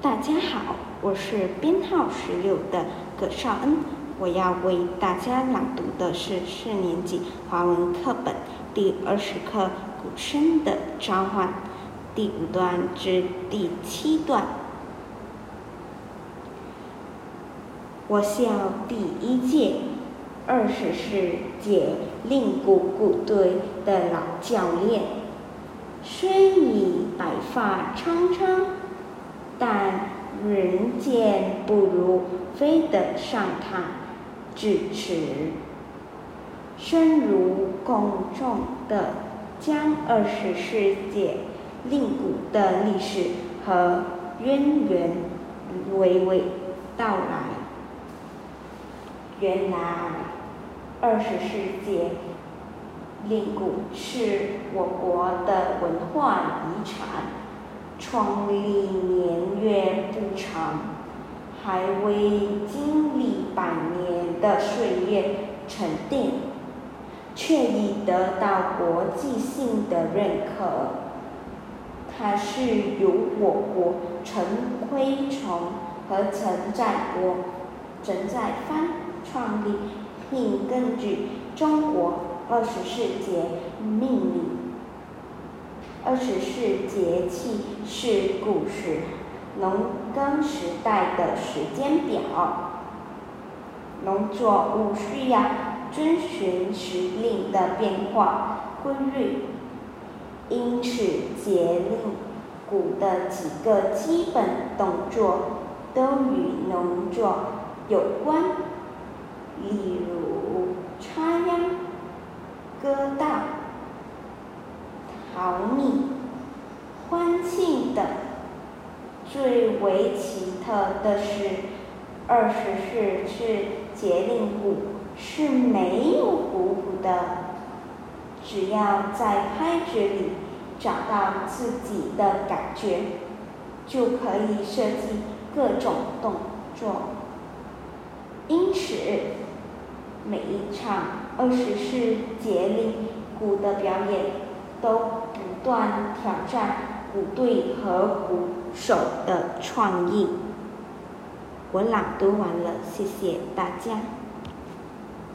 大家好，我是编号十六的葛少恩，我要为大家朗读的是四年级华文课本第二十课《古声的召唤》第五段至第七段。我校第一届二十四届令鼓鼓队的老教练，虽已白发苍苍，但人见不如非得上他致辞。深如公众的将二十世纪令古的历史和渊源娓娓道来。原来，二十世纪令古是我国的文化遗产。创立年月不长，还未经历百年的岁月沉淀，却已得到国际性的认可。它是由我国陈辉崇和陈在国、陈在藩创立，并根据中国二十四节命名。二十四节气是古时农耕时代的时间表，农作物需要遵循时令的变化规律，因此节令鼓的几个基本动作都与农作有关，例如插秧、割稻。淘米、欢庆等，最为奇特的是，二十四节令鼓是没有鼓谱的，只要在拍子里找到自己的感觉，就可以设计各种动作。因此，每一场二十四节令鼓的表演。都断挑战鼓队和鼓手的创意。我朗读完了，谢谢大家。